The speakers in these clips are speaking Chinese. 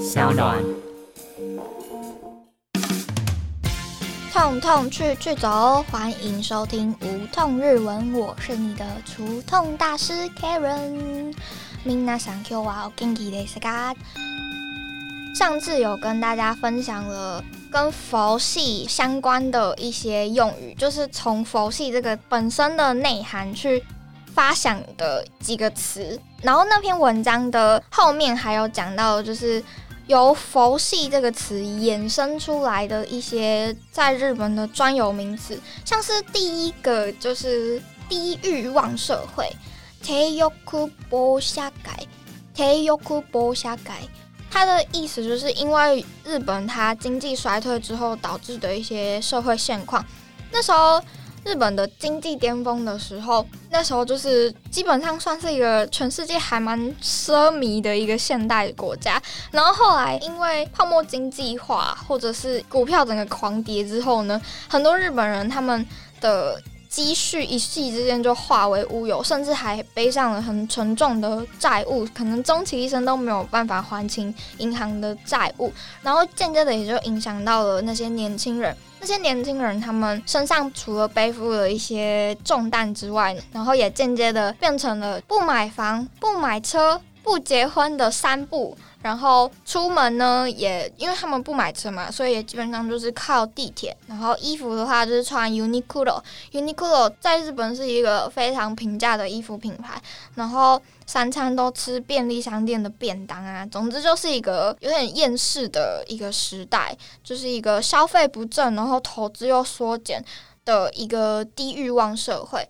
小暖。痛痛去去走，欢迎收听无痛日文，我是你的除痛大师 Karen。皆さん今日はお元気ですか？上次有跟大家分享了跟佛系相关的一些用语，就是从佛系这个本身的内涵去发想的几个词。然后那篇文章的后面还有讲到，就是 由佛系这个词衍生出来的一些在日本的专有名词，像是第一个就是低欲望社会 （teyoku bo shakai），teyoku bo shakai。它的意思就是因为日本它经济衰退之后导致的一些社会现况。那时候日本的经济巅峰的时候，那时候就是基本上算是一个全世界还蛮奢靡的一个现代国家。然后后来因为泡沫经济化或者是股票整个狂跌之后呢，很多日本人他们的。积蓄一夕之间就化为乌有，甚至还背上了很沉重的债务，可能终其一生都没有办法还清银行的债务，然后间接的也就影响到了那些年轻人。那些年轻人他们身上除了背负了一些重担之外，然后也间接的变成了不买房、不买车、不结婚的三不。然后出门呢，也因为他们不买车嘛，所以也基本上就是靠地铁。然后衣服的话，就是穿 Uniqlo，Uniqlo 在日本是一个非常平价的衣服品牌。然后三餐都吃便利商店的便当啊，总之就是一个有点厌世的一个时代，就是一个消费不振，然后投资又缩减的一个低欲望社会。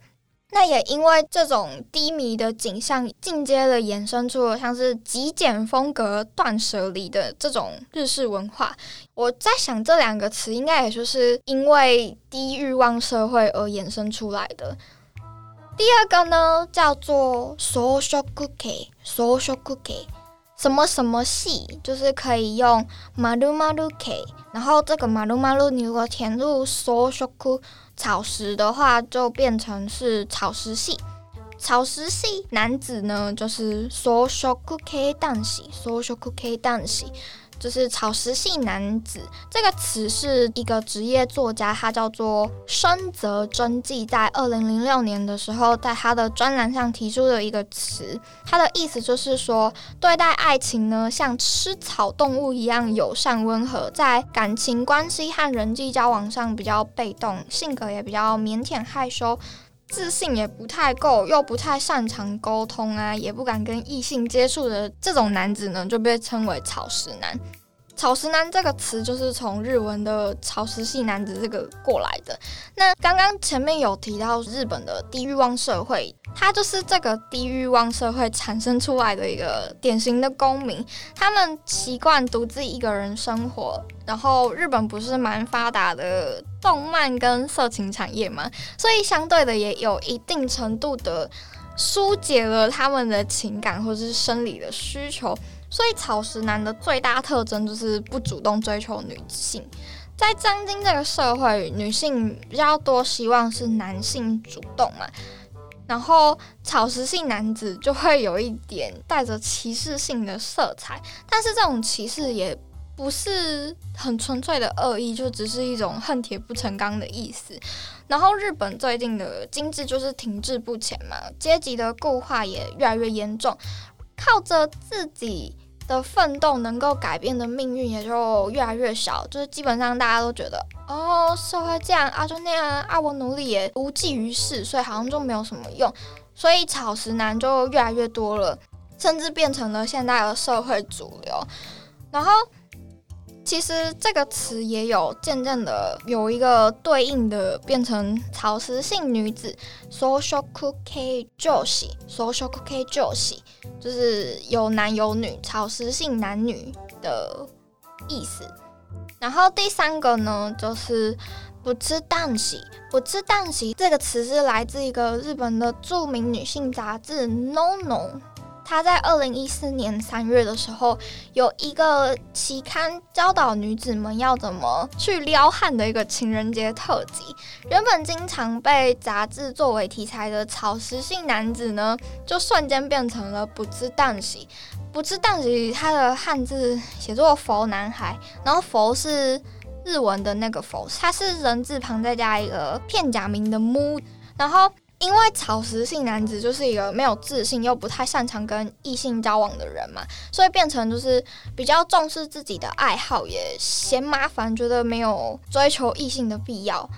那也因为这种低迷的景象，进阶的衍生出了像是极简风格、断舍离的这种日式文化。我在想，这两个词应该也就是因为低欲望社会而衍生出来的。第二个呢，叫做 social cookie，social cookie，什么什么系，就是可以用 maru maru k，然后这个 maru maru 你如果填入 social cookie。草食的话就变成是草食系，草食系男子呢就是 social cookie 男子，social cookie 男子就是草食系男子。这个词是一个职业作家，他叫做深泽真纪，在二零零六年的时候，在他的专栏上提出的一个词。他的意思就是说，对待爱情呢，像吃草动物一样友善温和，在感情关系和人际交往上比较被动，性格也比较腼腆害羞。自信也不太够，又不太擅长沟通啊，也不敢跟异性接触的这种男子呢，就被称为草食男。草食男这个词就是从日文的草食系男子这个过来的。那刚刚前面有提到日本的低欲望社会，它就是这个低欲望社会产生出来的一个典型的公民。他们习惯独自一个人生活，然后日本不是蛮发达的动漫跟色情产业嘛，所以相对的也有一定程度的疏解了他们的情感或者是生理的需求。所以草食男的最大特征就是不主动追求女性，在当今这个社会，女性比较多希望是男性主动嘛，然后草食性男子就会有一点带着歧视性的色彩，但是这种歧视也不是很纯粹的恶意，就只是一种恨铁不成钢的意思。然后日本最近的经济就是停滞不前嘛，阶级的固化也越来越严重，靠着自己。的奋斗能够改变的命运也就越来越少，就是基本上大家都觉得哦，社会这样啊，就那样啊，我努力也无济于事，所以好像就没有什么用，所以草食男就越来越多了，甚至变成了现在的社会主流，然后。其实这个词也有渐渐的有一个对应的变成草食性女子，social cookie 就喜，social cookie 就喜，就是有男有女，草食性男女的意思。然后第三个呢，就是不吃蛋喜，不吃蛋喜这个词是来自一个日本的著名女性杂志 No No。他在二零一四年三月的时候，有一个期刊教导女子们要怎么去撩汉的一个情人节特辑。原本经常被杂志作为题材的草食性男子呢，就瞬间变成了不知淡喜。不知道是它的汉字写作“佛男孩”，然后“佛”是日文的那个“佛”，它是人字旁再加一个片假名的“木”。然后因为草食性男子就是一个没有自信又不太擅长跟异性交往的人嘛，所以变成就是比较重视自己的爱好，也嫌麻烦，觉得没有追求异性的必要。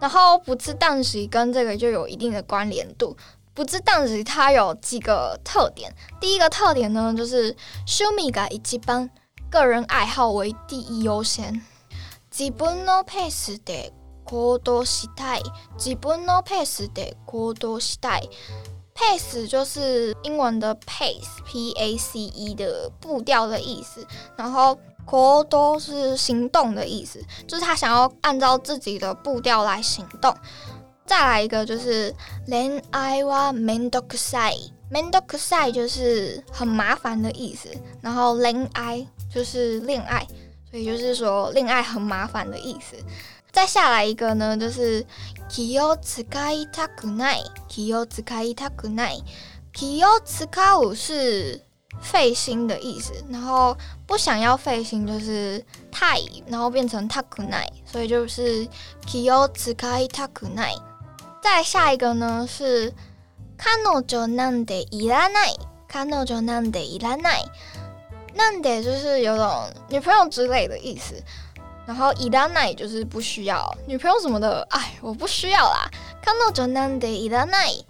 然后不知道时跟这个就有一定的关联度。不知道时它有几个特点。第一个特点呢，就是修米が一番个人爱好为第一优先。自分のペースで 行動したい。自分のペースで行動したい。pace 就是英文的 pace，p a c e 的步调的意思。然后行動是行动的意思，就是他想要按照自己的步调来行动。再来一个就是恋愛はめんどくさい，めんどくさい就是很麻烦的意思。然后恋愛就是恋爱，所以就是说恋爱很麻烦的意思。 再下来一个呢，就是気を使いたくない，気を使いたくない，気を使う是费心的意思。然后不想要费心就是太，然后变成たくない，所以就是気を使いたくない。再下一个呢是彼女なんでいらない，彼女なんでいらない，なんで就是有种女朋友之类的意思。 然后いらない就是不需要女朋友什么的，哎，我不需要啦。彼女なんでいらない。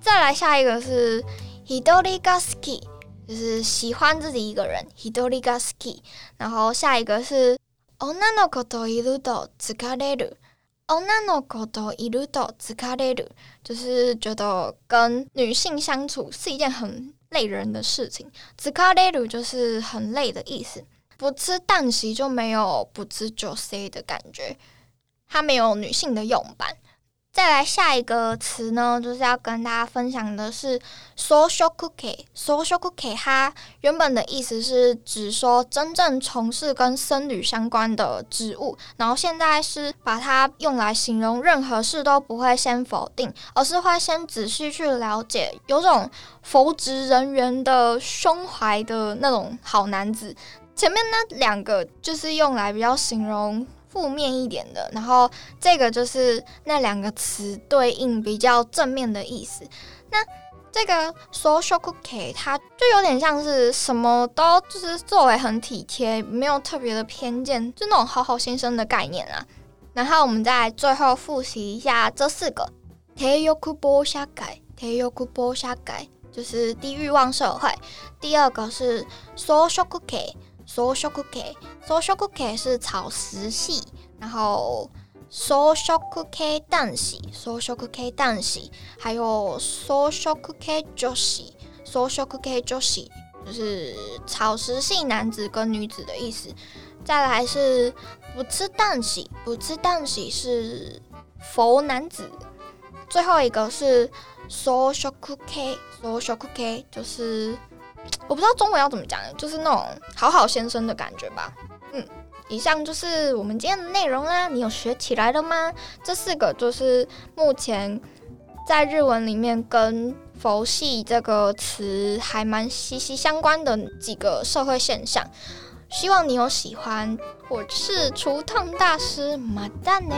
再来下一个是一人が好き，就是喜欢自己一个人。一人が好き。然后下一个是女の子といると疲れる。女の子といると疲れる，就是觉得跟女性相处是一件很累人的事情。疲れる就是很累的意思。 不吃蛋席就没有不吃就 C 的感觉，它没有女性的用版。再来下一个词呢，就是要跟大家分享的是 social cookie。social cookie 它原本的意思是指说真正从事跟僧侣相关的职务，然后现在是把它用来形容任何事都不会先否定，而是会先仔细去了解，有种佛职人员的胸怀的那种好男子。前面那两个就是用来比较形容。负面一点的，然后这个就是那两个词对应比较正面的意思。那这个 social cookie 它就有点像是什么都就是作为很体贴，没有特别的偏见，就那种好好先生的概念啊。然后我们再最后复习一下这四个 t e y o k u b o s h a ga，teyokubosha g a 就是低欲望社会。第二个是 social cookie。Social cookie，social cookie 是草食系，然后 social cookie 蛋系，social cookie 蛋系，还有 social cookie 女系，social cookie 女系就是草食系男子跟女子的意思。再来是不吃蛋系，不吃蛋系是佛男子。最后一个是 social cookie，social cookie 就是。我不知道中文要怎么讲，就是那种好好先生的感觉吧。嗯，以上就是我们今天的内容啦。你有学起来了吗？这四个就是目前在日文里面跟佛系这个词还蛮息息相关的几个社会现象。希望你有喜欢。我是除痛大师马赞呢。